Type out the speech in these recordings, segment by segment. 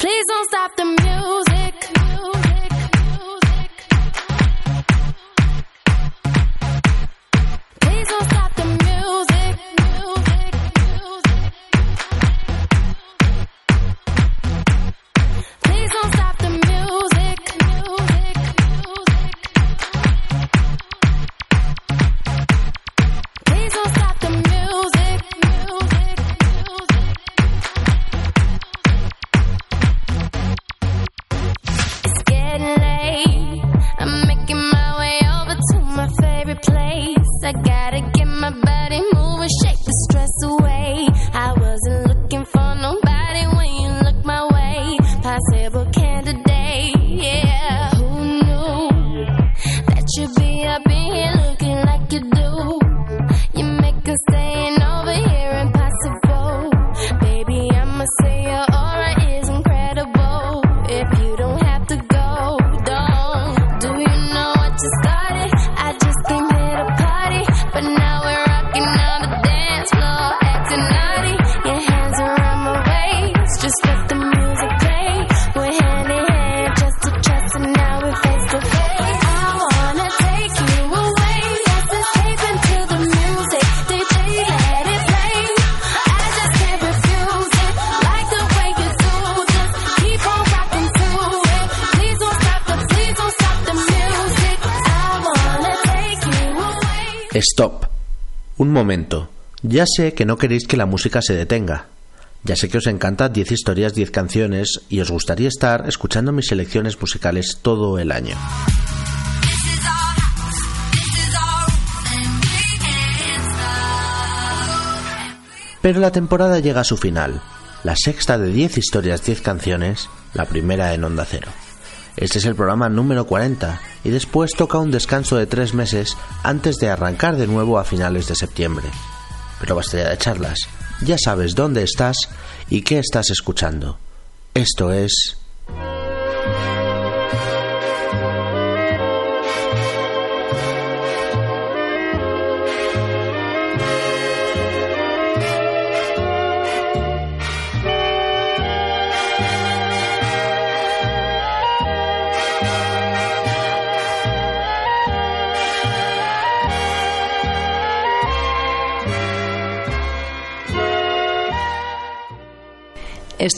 Please don't stop the Ya sé que no queréis que la música se detenga. Ya sé que os encanta 10 historias, 10 canciones y os gustaría estar escuchando mis selecciones musicales todo el año. Pero la temporada llega a su final, la sexta de 10 historias, 10 canciones, la primera en Onda Cero. Este es el programa número 40 y después toca un descanso de tres meses antes de arrancar de nuevo a finales de septiembre. Pero basta ya de charlas, ya sabes dónde estás y qué estás escuchando. Esto es...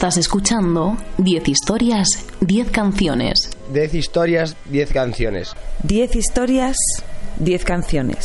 Estás escuchando 10 historias, 10 canciones. 10 historias, 10 canciones. 10 historias, 10 canciones.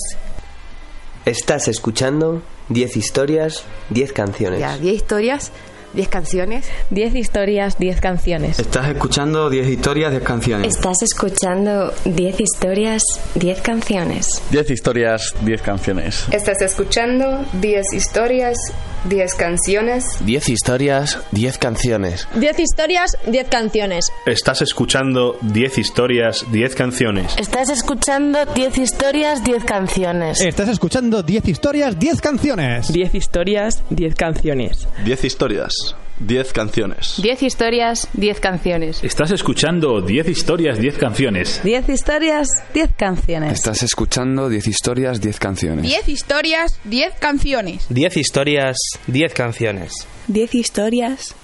Estás escuchando 10 historias, 10 canciones. Ya, 10 historias, 10 canciones. 10 historias, 10 canciones. Estás escuchando 10 historias, 10 canciones. Estás escuchando 10 historias, 10 canciones. 10 historias, 10 canciones. Estás escuchando 10 historias, 10 canciones. 10 historias, 10 canciones. 10 historias, 10 canciones. Estás escuchando 10 historias, 10 canciones. Estás escuchando 10 historias, 10 canciones. Estás escuchando 10 historias, 10 canciones. 10 historias, 10 canciones. 10 historias, 10 canciones. 10 historias, 10 canciones. Estás escuchando 10 historias, 10 canciones. 10 historias, 10 canciones. Estás escuchando 10 historias, 10 canciones. 10 historias, 10 canciones. 10 historias, 10 canciones. 10 historias,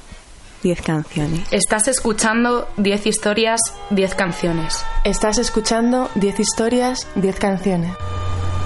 10 canciones. Estás escuchando 10 historias, 10 canciones. Estás escuchando 10 historias, 10 canciones.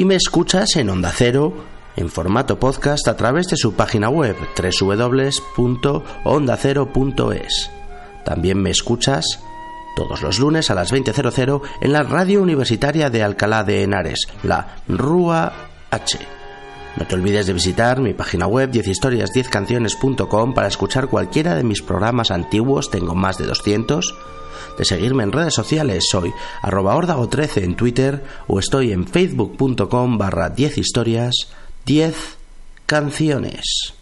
Y me escuchas en Onda Cero, en formato podcast a través de su página web www.ondacero.es. También me escuchas todos los lunes a las 20.00 en la radio universitaria de Alcalá de Henares, la RUA H. No te olvides de visitar mi página web 10historias10canciones.com para escuchar cualquiera de mis programas antiguos, tengo más de 200, de seguirme en redes sociales. Soy arroba ordago13 en Twitter o estoy en facebook.com barra 10 historias 10 canciones.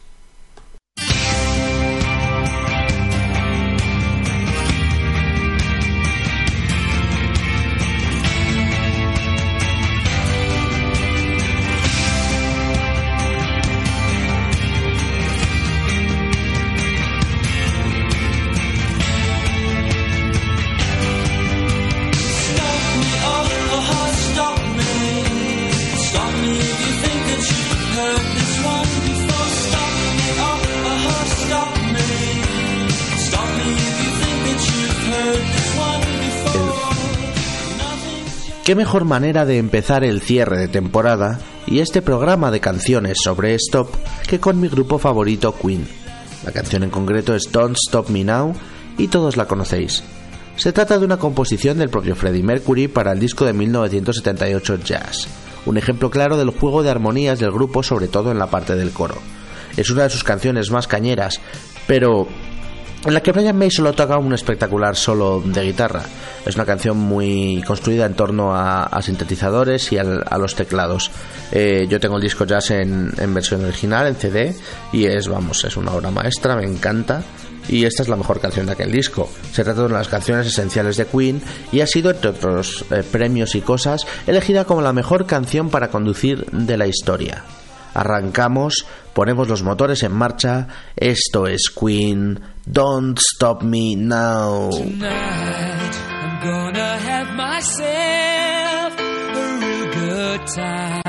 ¿Qué mejor manera de empezar el cierre de temporada y este programa de canciones sobre Stop que con mi grupo favorito Queen? La canción en concreto es Don't Stop Me Now y todos la conocéis. Se trata de una composición del propio Freddie Mercury para el disco de 1978 Jazz, un ejemplo claro del juego de armonías del grupo sobre todo en la parte del coro. Es una de sus canciones más cañeras, pero en la que Brian May solo toca un espectacular solo de guitarra. Es una canción muy construida en torno a, sintetizadores y a los teclados. Eh, yo tengo el disco jazz en, versión original, en CD, y es, vamos, es una obra maestra, me encanta. Y esta es la mejor canción de aquel disco. Se trata de una de las canciones esenciales de Queen y ha sido, entre otros eh, premios y cosas, elegida como la mejor canción para conducir de la historia. Arrancamos, ponemos los motores en marcha. Esto es Queen. Don't stop me now. Tonight, I'm gonna have myself a real good time.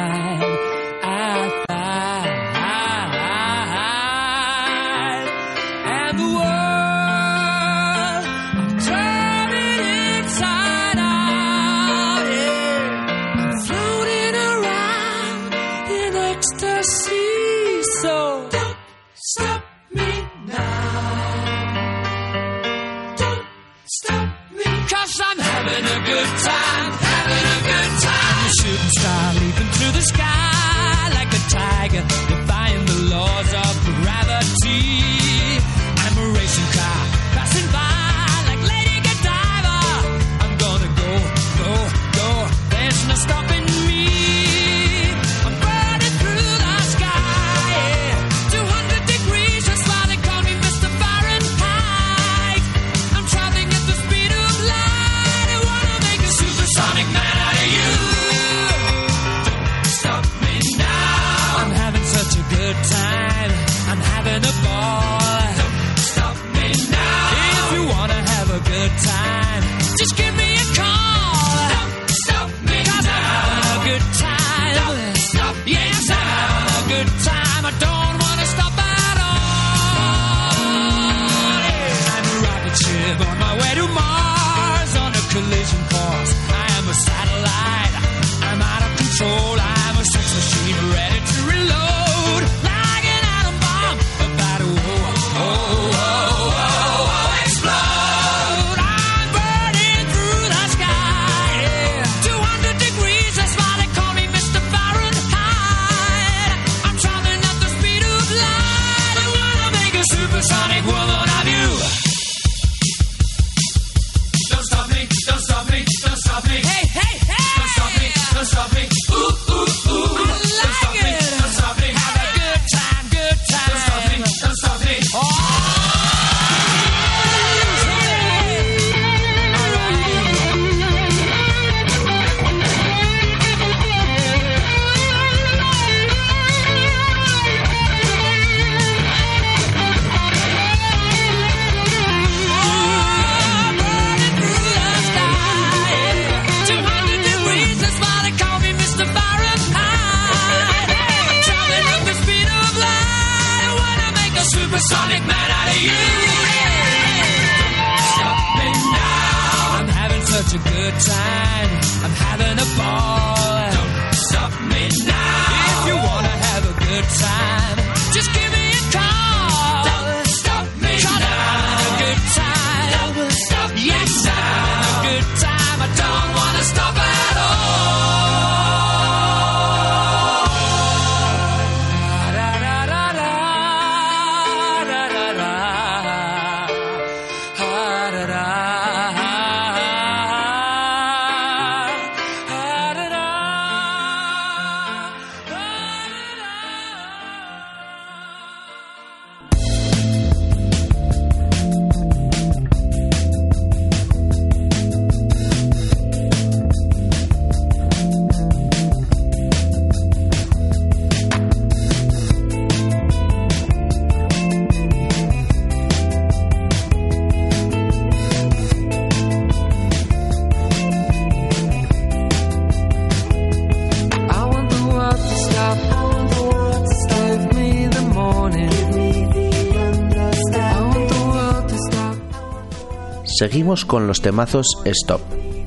Seguimos con los temazos Stop.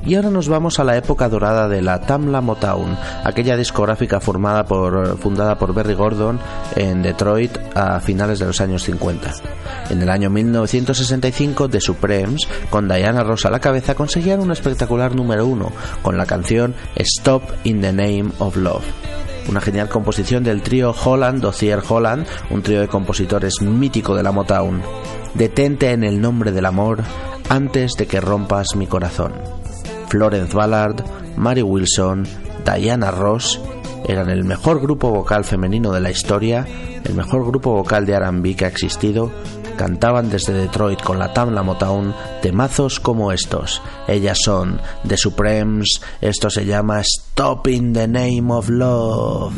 Y ahora nos vamos a la época dorada de la Tamla Motown, aquella discográfica formada fundada por Berry Gordon en Detroit a finales de los años 50. En el año 1965, The Supremes, con Diana Ross a la cabeza, conseguían un espectacular número uno con la canción Stop in the Name of Love una genial composición del trío Holland, Dossier Holland, un trío de compositores mítico de la Motown. Detente en el nombre del amor antes de que rompas mi corazón. Florence Ballard, Mary Wilson, Diana Ross eran el mejor grupo vocal femenino de la historia, el mejor grupo vocal de R&B que ha existido. Cantaban desde Detroit con la Tamla Motown temazos como estos. Ellas son The Supremes, esto se llama Stop in the Name of Love.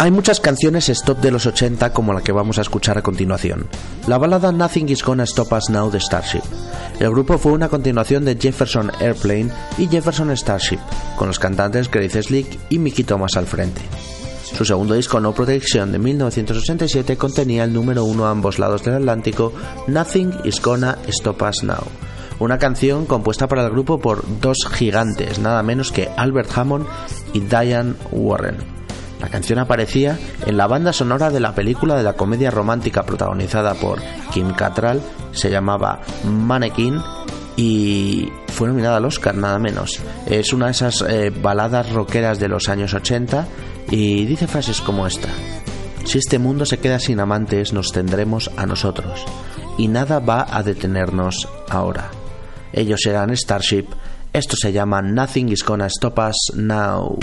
Hay muchas canciones stop de los 80 como la que vamos a escuchar a continuación. La balada Nothing is Gonna Stop Us Now de Starship. El grupo fue una continuación de Jefferson Airplane y Jefferson Starship, con los cantantes Grace Slick y Mickey Thomas al frente. Su segundo disco, No Protection, de 1987, contenía el número uno a ambos lados del Atlántico, Nothing Is Gonna Stop Us Now. Una canción compuesta para el grupo por dos gigantes, nada menos que Albert Hammond y Diane Warren. La canción aparecía en la banda sonora de la película de la comedia romántica protagonizada por Kim Cattrall, se llamaba Mannequin y fue nominada al Oscar nada menos. Es una de esas eh, baladas rockeras de los años 80 y dice frases como esta. Si este mundo se queda sin amantes, nos tendremos a nosotros, y nada va a detenernos ahora. Ellos serán Starship, esto se llama Nothing is gonna stop us now.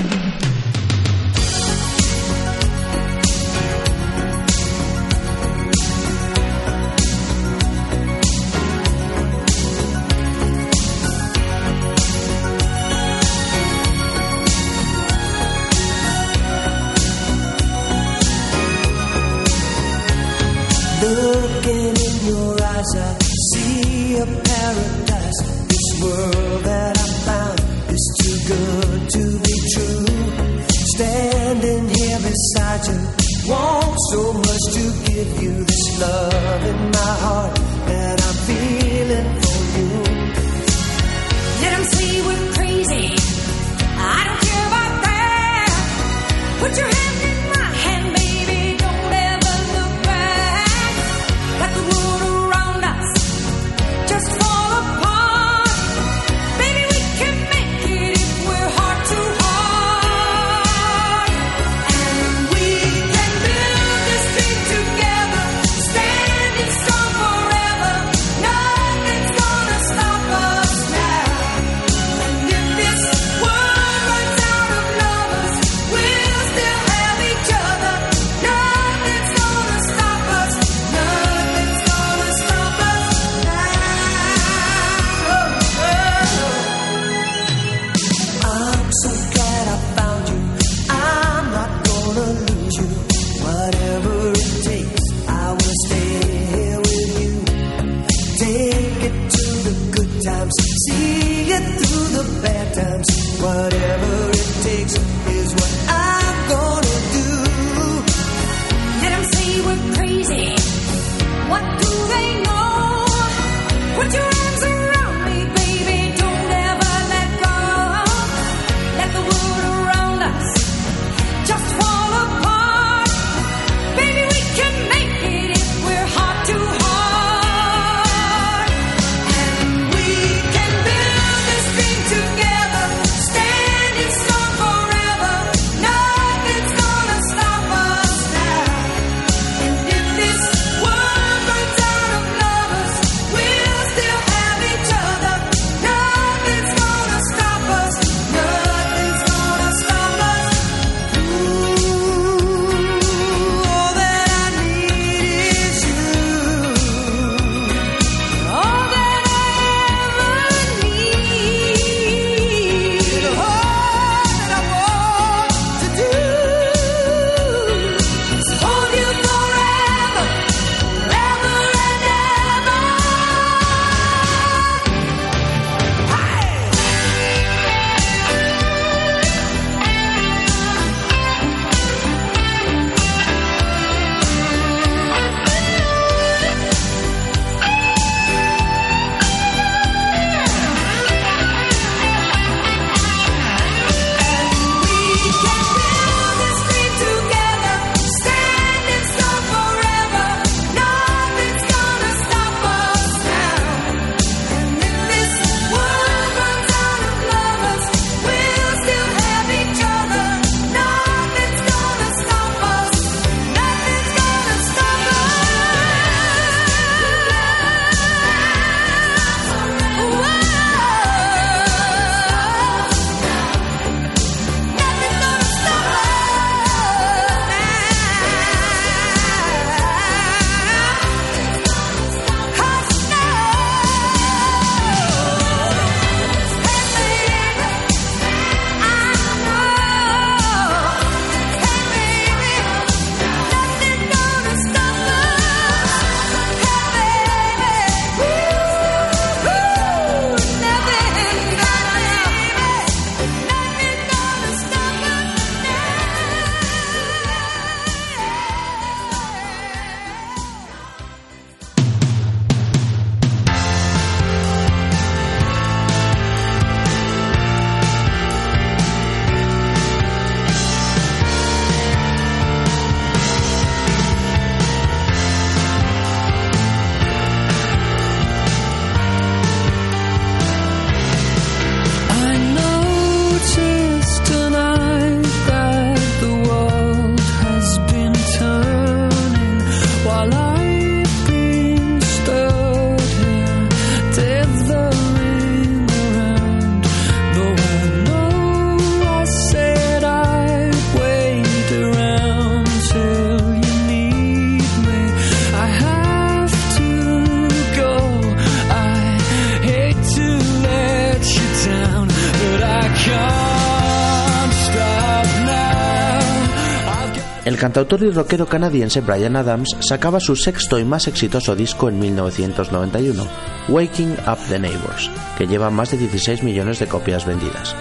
Cantautor y rockero canadiense Brian Adams sacaba su sexto y más exitoso disco en 1991, Waking Up the Neighbors, que lleva más de 16 millones de copias vendidas.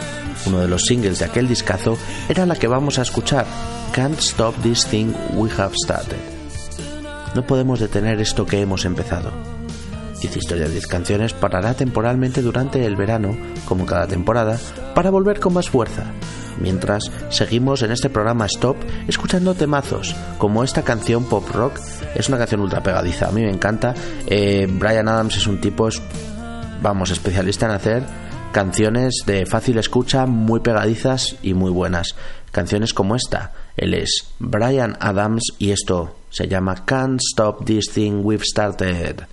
Uno de los singles de aquel discazo era la que vamos a escuchar, Can't Stop This Thing We Have Started. No podemos detener esto que hemos empezado. 10 historias, 10 canciones parará temporalmente durante el verano, como cada temporada, para volver con más fuerza. Mientras seguimos en este programa Stop escuchando temazos, como esta canción pop rock, es una canción ultra pegadiza, a mí me encanta. Eh, Brian Adams es un tipo, es, vamos, especialista en hacer canciones de fácil escucha, muy pegadizas y muy buenas. Canciones como esta. Él es Brian Adams y esto se llama Can't Stop This Thing We've Started.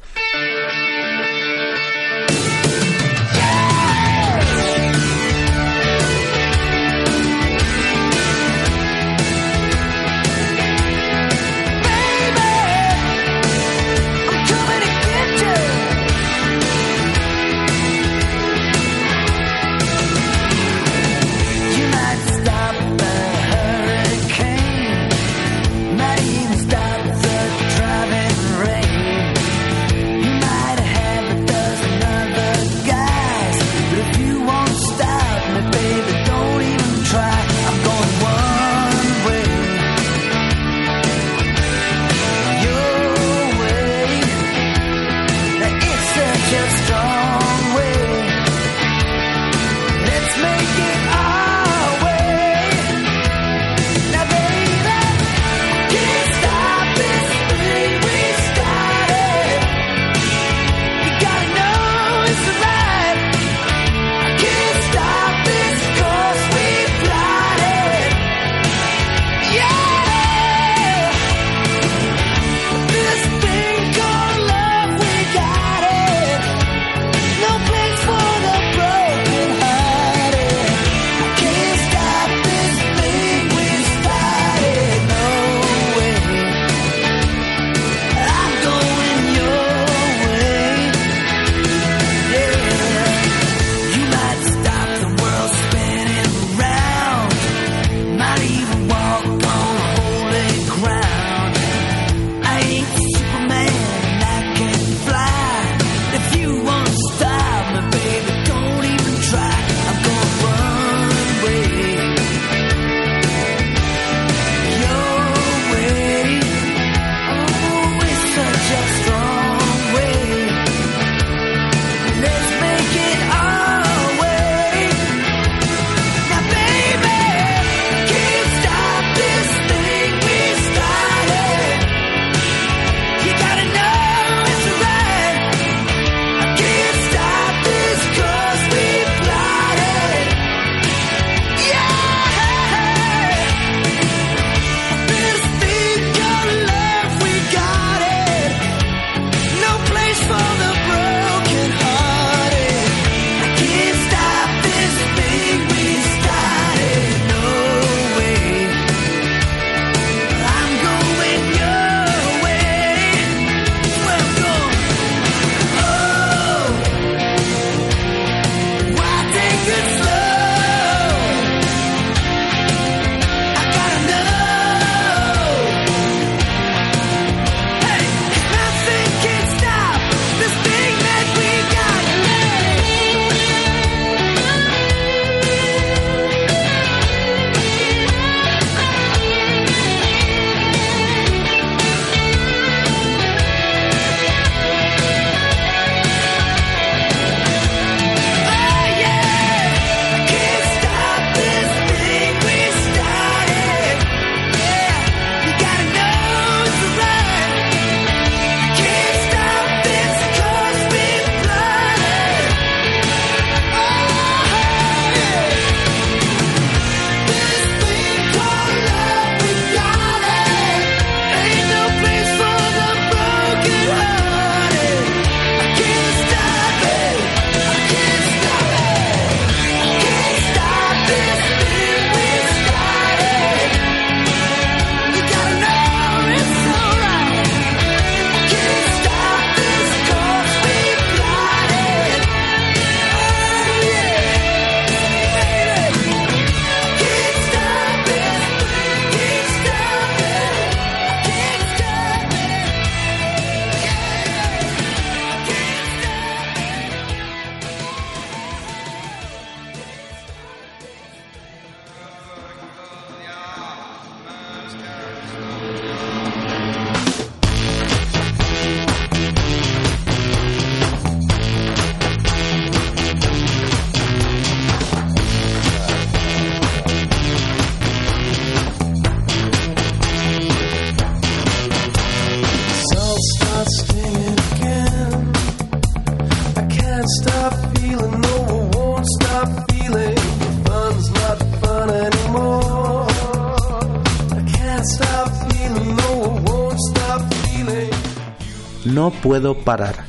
puedo parar.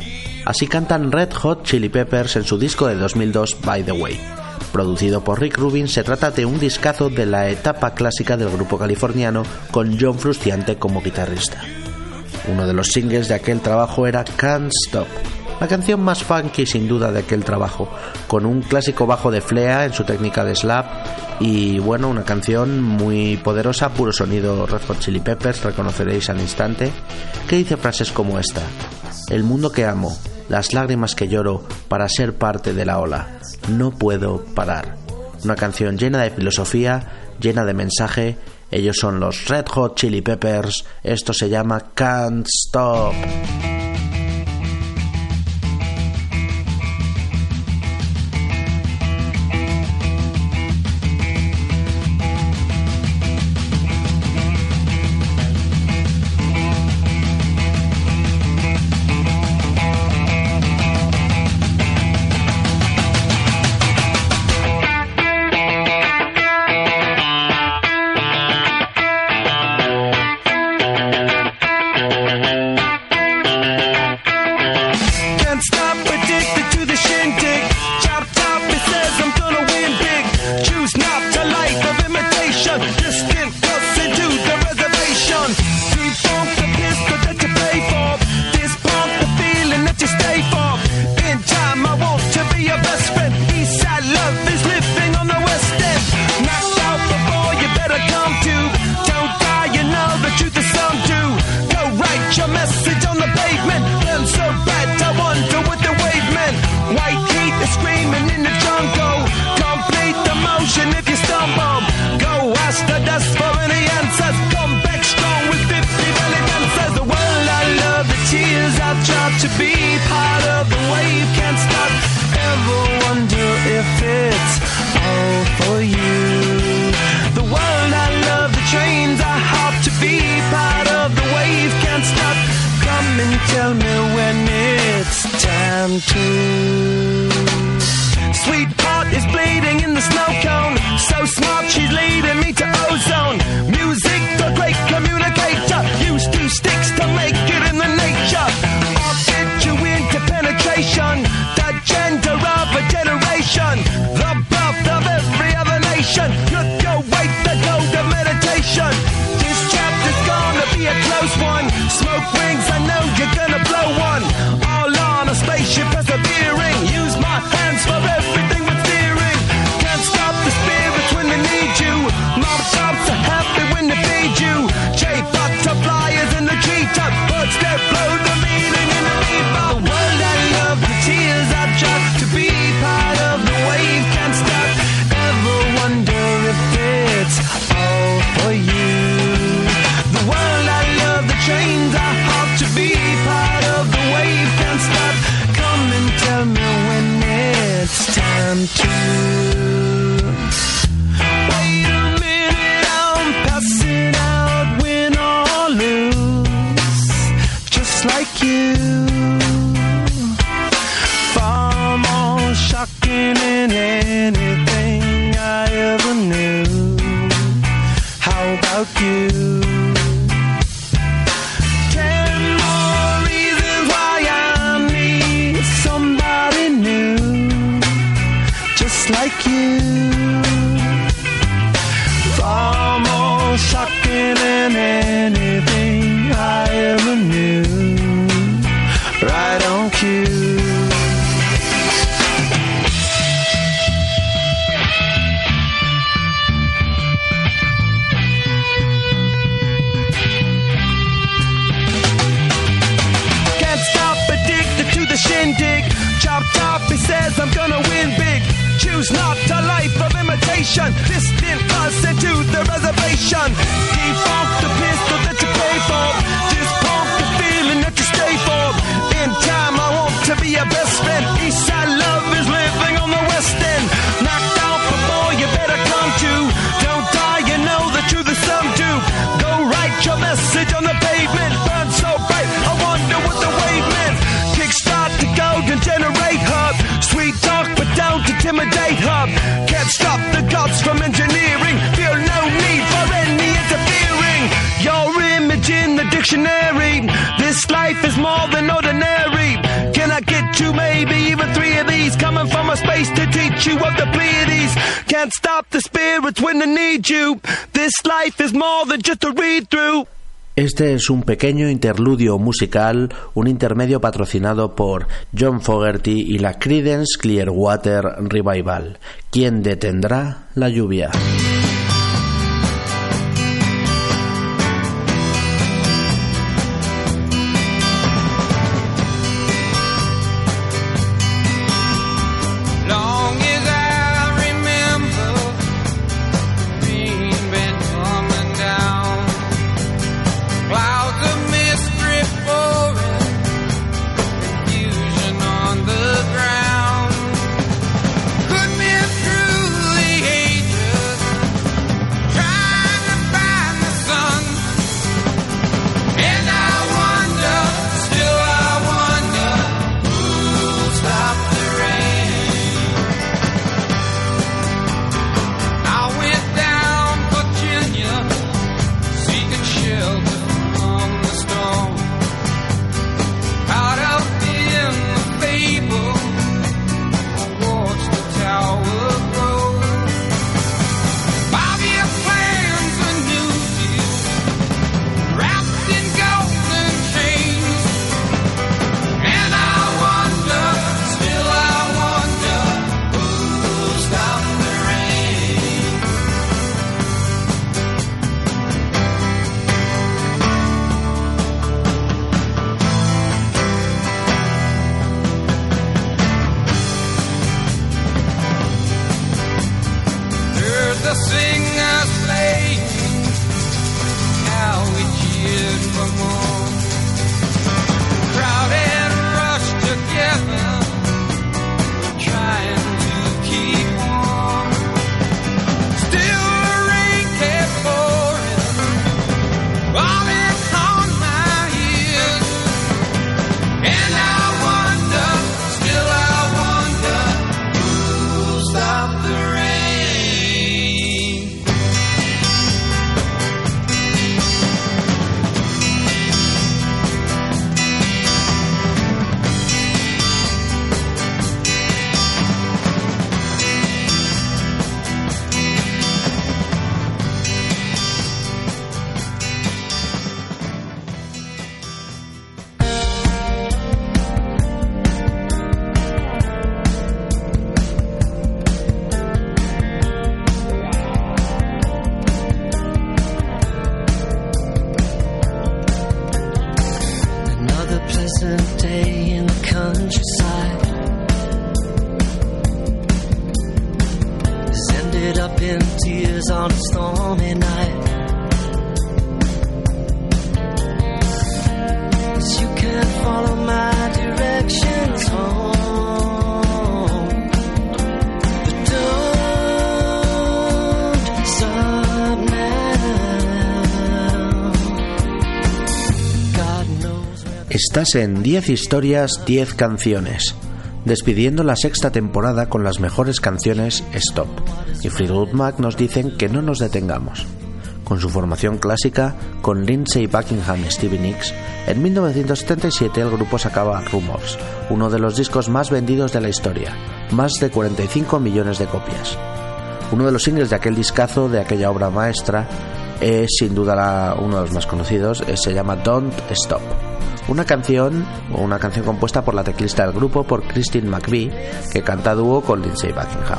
Así cantan Red Hot Chili Peppers en su disco de 2002 By the Way. Producido por Rick Rubin, se trata de un discazo de la etapa clásica del grupo californiano con John Frusciante como guitarrista. Uno de los singles de aquel trabajo era Can't Stop, la canción más funky sin duda de aquel trabajo, con un clásico bajo de Flea en su técnica de slap y bueno, una canción muy poderosa, puro sonido Red Hot Chili Peppers, reconoceréis al instante, que dice frases como esta el mundo que amo, las lágrimas que lloro para ser parte de la ola. No puedo parar. Una canción llena de filosofía, llena de mensaje. Ellos son los Red Hot Chili Peppers. Esto se llama Can't Stop. Mob shops are happy when they feed you. J-Fox suppliers in the G-Top, birds that blow. Este es un pequeño interludio musical, un intermedio patrocinado por John Fogerty y la Creedence Clearwater Revival. ¿Quién detendrá la lluvia? Estás en 10 historias, 10 canciones, despidiendo la sexta temporada con las mejores canciones Stop. Y Fleetwood Mac nos dicen que no nos detengamos. Con su formación clásica, con Lindsay Buckingham y Stevie Nicks, en 1977 el grupo sacaba Rumors, uno de los discos más vendidos de la historia, más de 45 millones de copias. Uno de los singles de aquel discazo, de aquella obra maestra, es sin duda uno de los más conocidos, eh, se llama Don't Stop. Una canción, una canción compuesta por la teclista del grupo, por Christine McVie, que canta dúo con Lindsay Buckingham.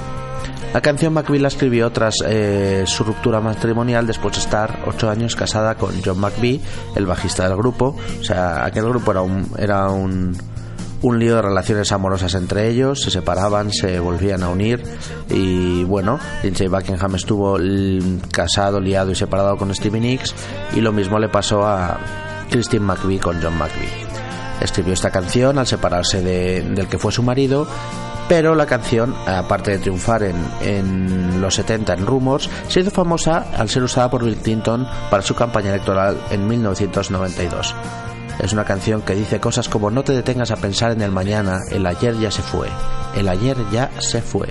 La canción McVie la escribió tras eh, su ruptura matrimonial después de estar ocho años casada con John McVie, el bajista del grupo. O sea, aquel grupo era un, era un, un lío de relaciones amorosas entre ellos, se separaban, se volvían a unir y bueno, Lindsay Buckingham estuvo casado, liado y separado con Stevie Nicks y lo mismo le pasó a Christine McVie con John McVie. Escribió esta canción al separarse de- del que fue su marido, pero la canción, aparte de triunfar en, en los 70 en Rumors, se hizo famosa al ser usada por Bill Clinton para su campaña electoral en 1992. Es una canción que dice cosas como no te detengas a pensar en el mañana, el ayer ya se fue, el ayer ya se fue.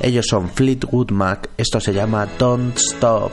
Ellos son Fleetwood Mac, esto se llama Don't Stop.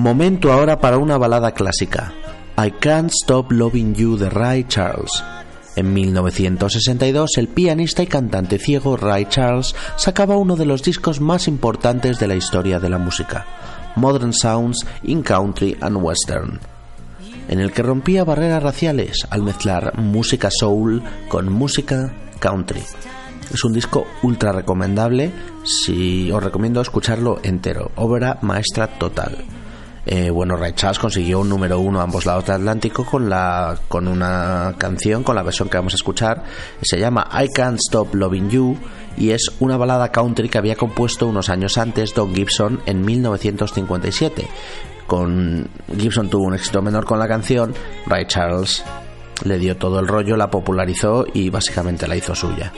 Momento ahora para una balada clásica. I Can't Stop Loving You de Ray Charles. En 1962, el pianista y cantante ciego Ray Charles sacaba uno de los discos más importantes de la historia de la música, Modern Sounds in Country and Western, en el que rompía barreras raciales al mezclar música soul con música country. Es un disco ultra recomendable, si os recomiendo escucharlo entero, obra maestra total. Eh, bueno, Ray Charles consiguió un número uno a ambos lados del Atlántico con, la, con una canción, con la versión que vamos a escuchar. Se llama I Can't Stop Loving You y es una balada country que había compuesto unos años antes Don Gibson en 1957. Con Gibson tuvo un éxito menor con la canción, Ray Charles le dio todo el rollo, la popularizó y básicamente la hizo suya.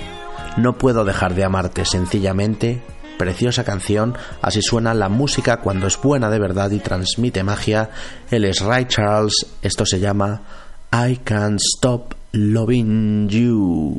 No puedo dejar de amarte sencillamente preciosa canción, así suena la música cuando es buena de verdad y transmite magia. Él es Ray Charles, esto se llama I Can't Stop Loving You.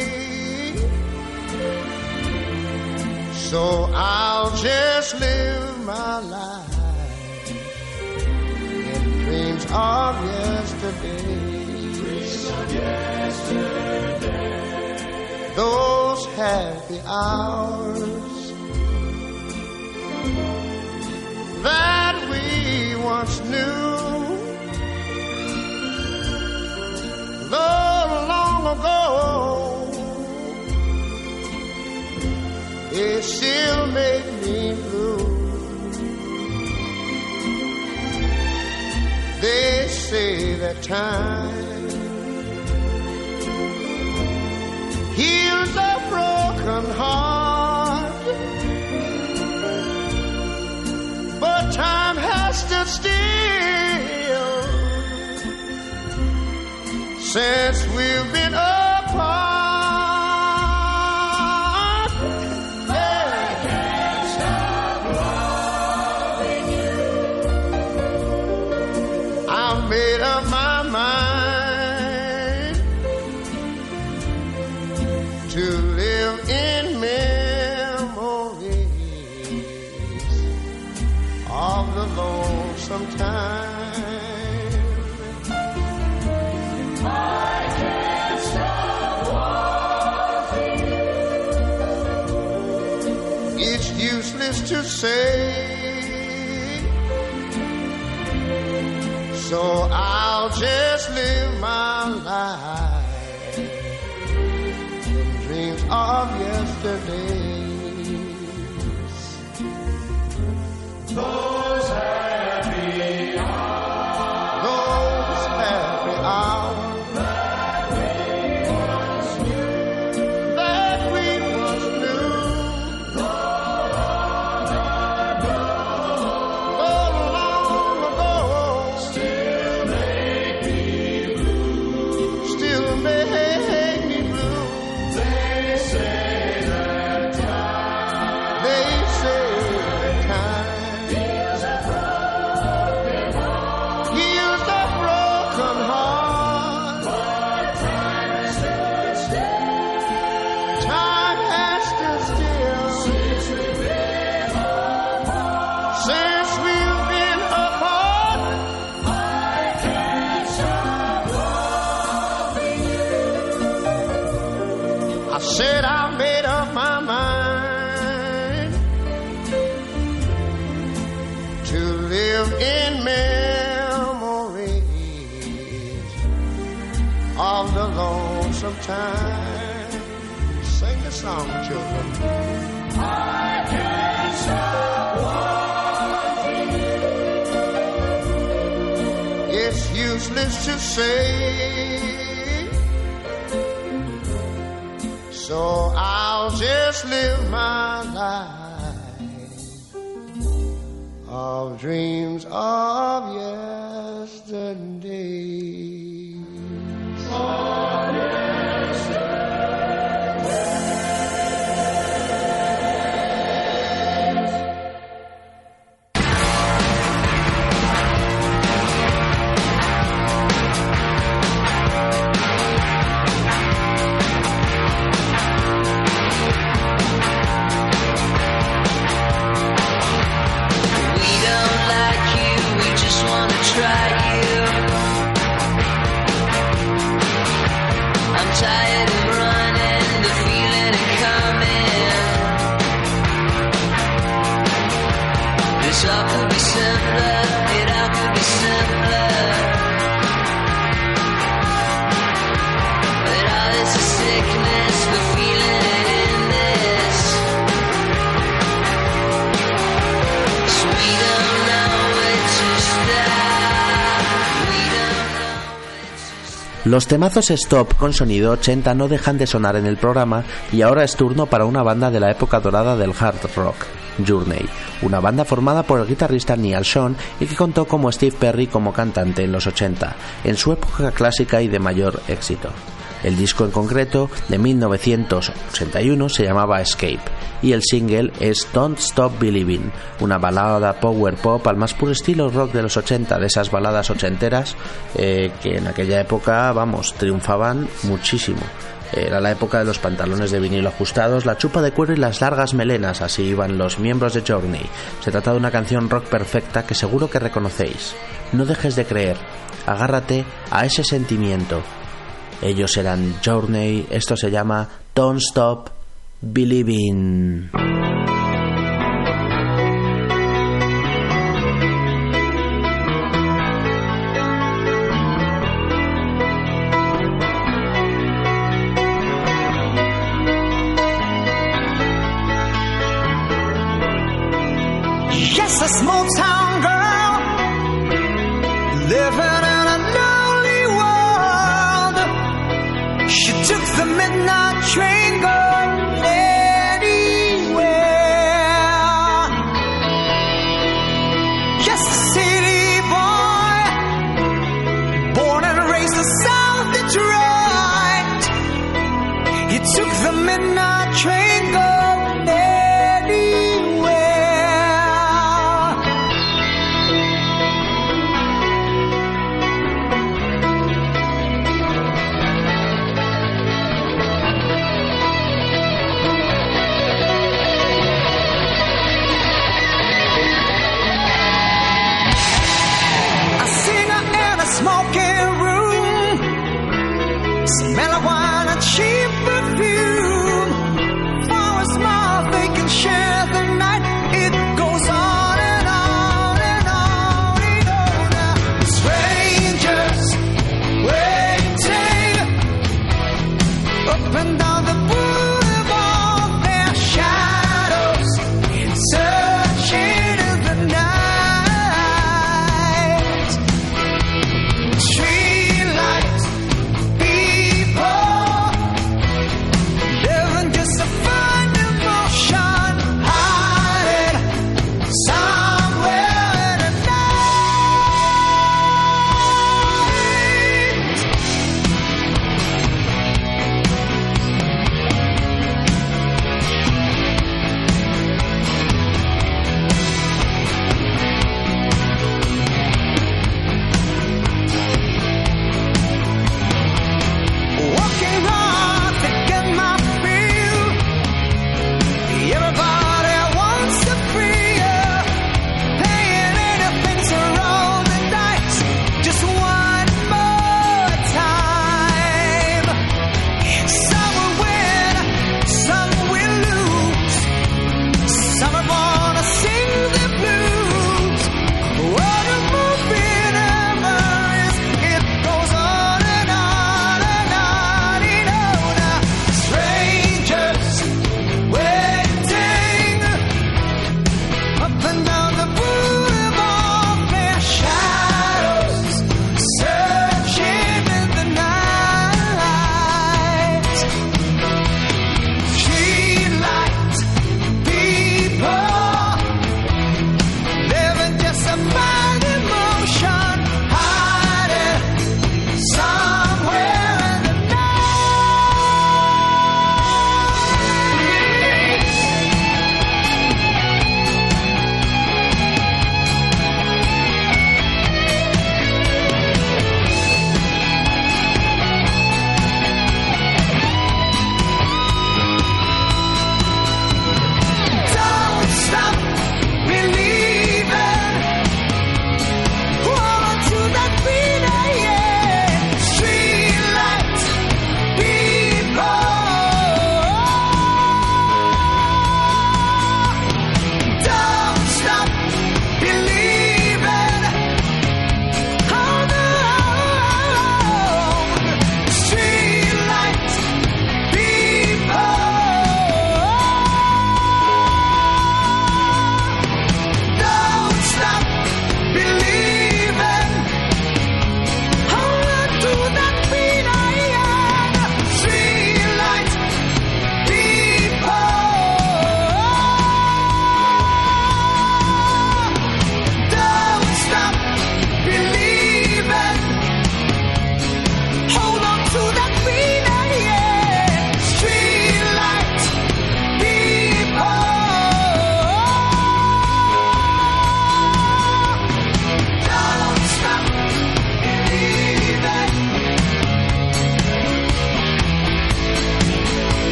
so I'll just live my life in dreams of yesterday. Dreams of yesterday. Those happy hours that time. Heals a broken heart, but time has stood still. Since said I made up my mind to live in memories of the lonesome time. Sing the song, children. It's useless to say. So I'll just live my life of dreams of Los temazos stop con sonido 80 no dejan de sonar en el programa y ahora es turno para una banda de la época dorada del hard rock, Journey, una banda formada por el guitarrista Neil Sean y que contó como Steve Perry como cantante en los 80, en su época clásica y de mayor éxito. El disco en concreto, de 1981, se llamaba Escape y el single es Don't Stop Believing, una balada power pop al más puro estilo rock de los 80, de esas baladas ochenteras eh, que en aquella época, vamos, triunfaban muchísimo. Era la época de los pantalones de vinilo ajustados, la chupa de cuero y las largas melenas, así iban los miembros de Journey. Se trata de una canción rock perfecta que seguro que reconocéis. No dejes de creer, agárrate a ese sentimiento. Ellos eran Journey, esto se llama Don't Stop Believing.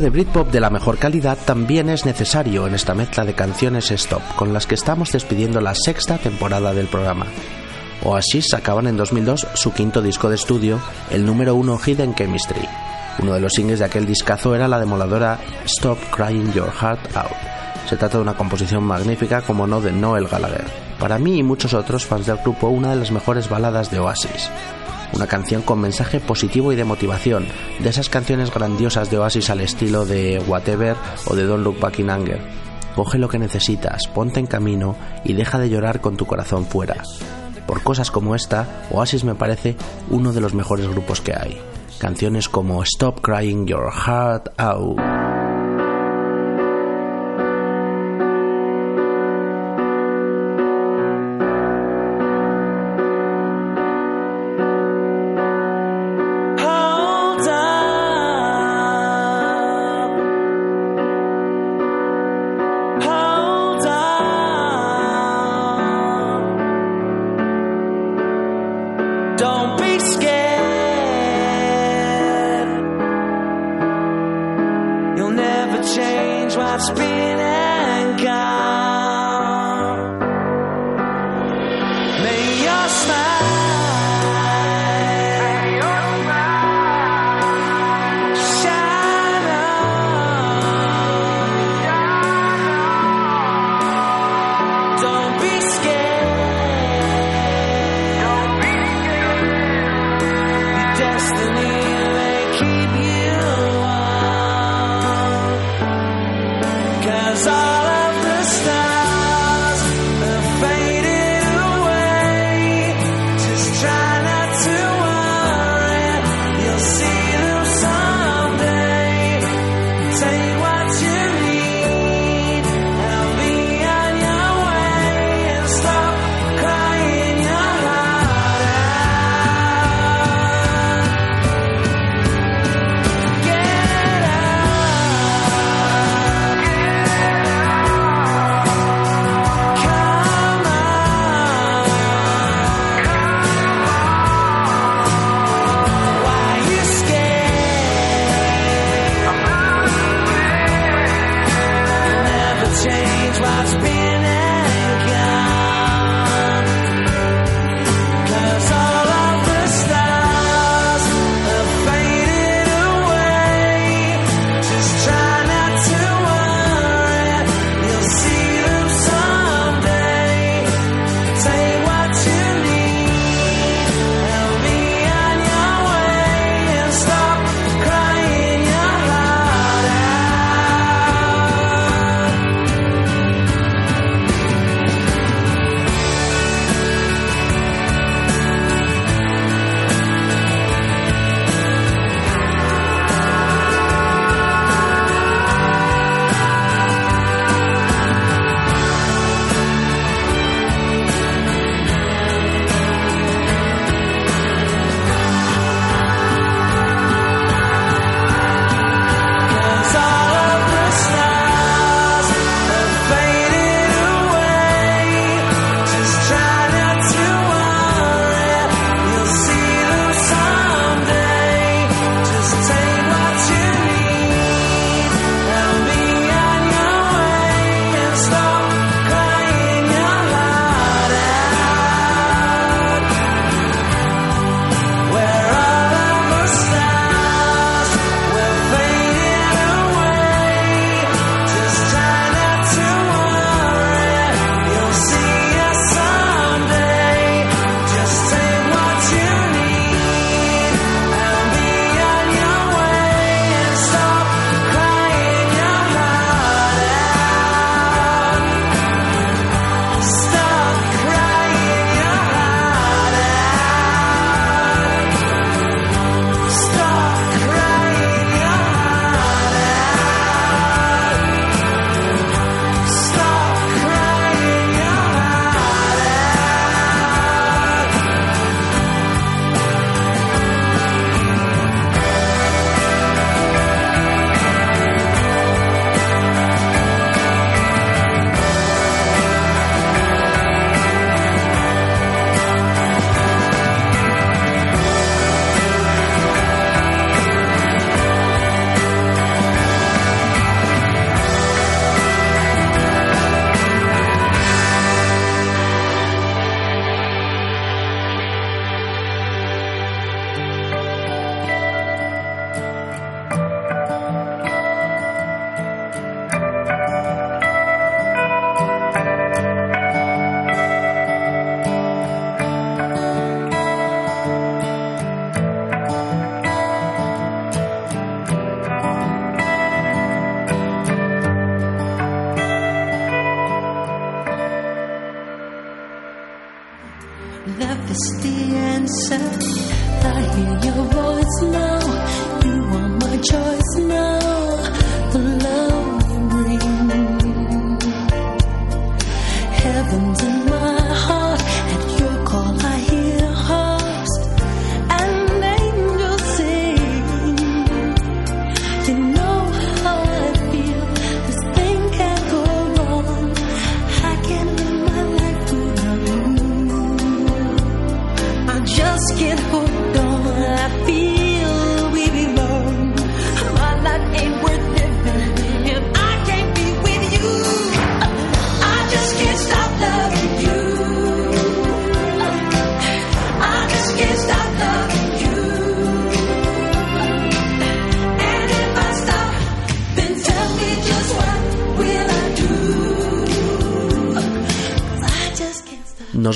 De Britpop de la mejor calidad también es necesario en esta mezcla de canciones stop con las que estamos despidiendo la sexta temporada del programa. Oasis sacaban en 2002 su quinto disco de estudio, el número uno Hidden Chemistry. Uno de los singles de aquel discazo era la demoladora Stop Crying Your Heart Out. Se trata de una composición magnífica como no de Noel Gallagher. Para mí y muchos otros fans del grupo, una de las mejores baladas de Oasis. Una canción con mensaje positivo y de motivación, de esas canciones grandiosas de Oasis al estilo de Whatever o de Don't Look Back in Anger. Coge lo que necesitas, ponte en camino y deja de llorar con tu corazón fuera. Por cosas como esta, Oasis me parece uno de los mejores grupos que hay. Canciones como Stop Crying Your Heart Out.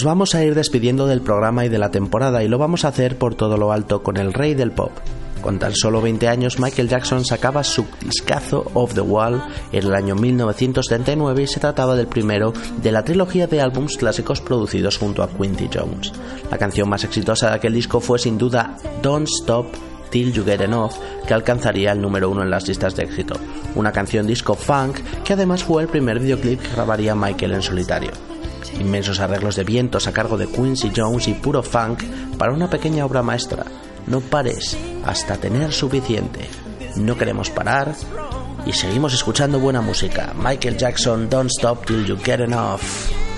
Nos vamos a ir despidiendo del programa y de la temporada y lo vamos a hacer por todo lo alto con el rey del pop. Con tan solo 20 años, Michael Jackson sacaba su discazo Off the Wall en el año 1939 y se trataba del primero de la trilogía de álbums clásicos producidos junto a Quincy Jones. La canción más exitosa de aquel disco fue sin duda Don't Stop Till You Get Enough, que alcanzaría el número uno en las listas de éxito. Una canción disco funk que además fue el primer videoclip que grabaría Michael en solitario. Inmensos arreglos de vientos a cargo de Quincy Jones y puro funk para una pequeña obra maestra. No pares hasta tener suficiente. No queremos parar y seguimos escuchando buena música. Michael Jackson, Don't Stop Till You Get Enough.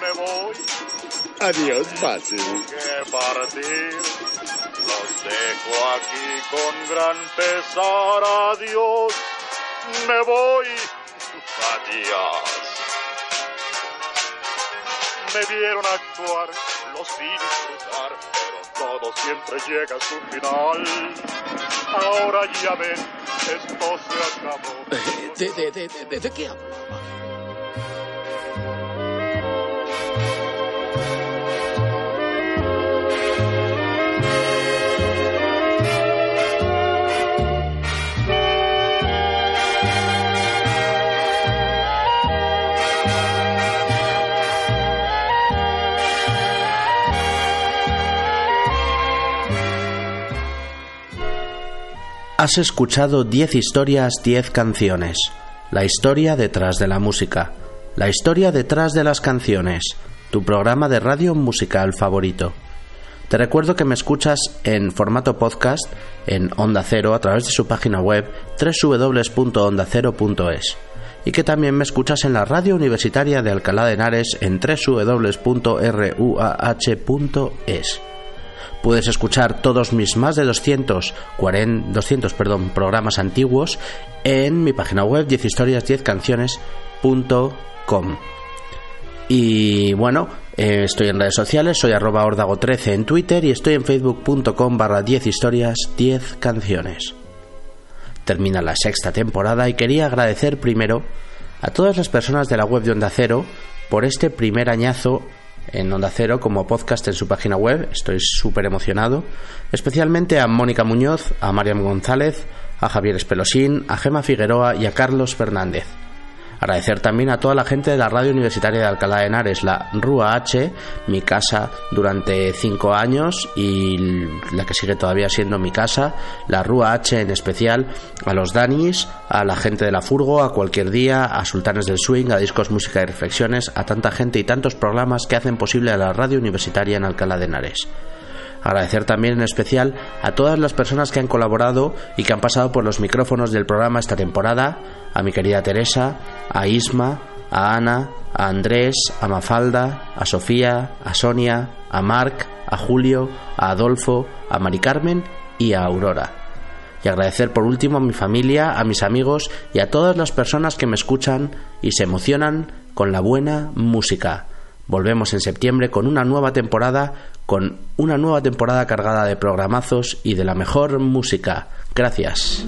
Me voy. Adiós, Basil. que partir. Los dejo aquí con gran pesar. Adiós, me voy. Adiós. Me vieron actuar, los vi disfrutar, pero todo siempre llega a su final. Ahora ya ven, esto se acabó. ¿De, de, de, de, de- de qué hablo? Has escuchado 10 historias, 10 canciones. La historia detrás de la música. La historia detrás de las canciones. Tu programa de radio musical favorito. Te recuerdo que me escuchas en formato podcast en Onda Cero a través de su página web www.ondacero.es y que también me escuchas en la radio universitaria de Alcalá de Henares en www.ruah.es. Puedes escuchar todos mis más de 200, 40 200 perdón, programas antiguos en mi página web 10historias10canciones.com. Y bueno, eh, estoy en redes sociales, soy arroba ordago13 en Twitter y estoy en facebook.com barra 10 historias 10 canciones. Termina la sexta temporada y quería agradecer primero a todas las personas de la web de Onda Cero por este primer añazo en Onda Cero como podcast en su página web. Estoy súper emocionado. Especialmente a Mónica Muñoz, a Mariam González, a Javier Espelosín, a Gema Figueroa y a Carlos Fernández. Agradecer también a toda la gente de la radio universitaria de Alcalá de Henares, la RUA H, mi casa durante cinco años y la que sigue todavía siendo mi casa, la RUA H en especial, a los Danis, a la gente de la Furgo, a cualquier día, a Sultanes del Swing, a Discos Música y Reflexiones, a tanta gente y tantos programas que hacen posible a la radio universitaria en Alcalá de Henares. Agradecer también en especial a todas las personas que han colaborado y que han pasado por los micrófonos del programa esta temporada, a mi querida Teresa, a Isma, a Ana, a Andrés, a Mafalda, a Sofía, a Sonia, a Marc, a Julio, a Adolfo, a Mari Carmen y a Aurora. Y agradecer por último a mi familia, a mis amigos y a todas las personas que me escuchan y se emocionan con la buena música. Volvemos en septiembre con una nueva temporada, con una nueva temporada cargada de programazos y de la mejor música. Gracias.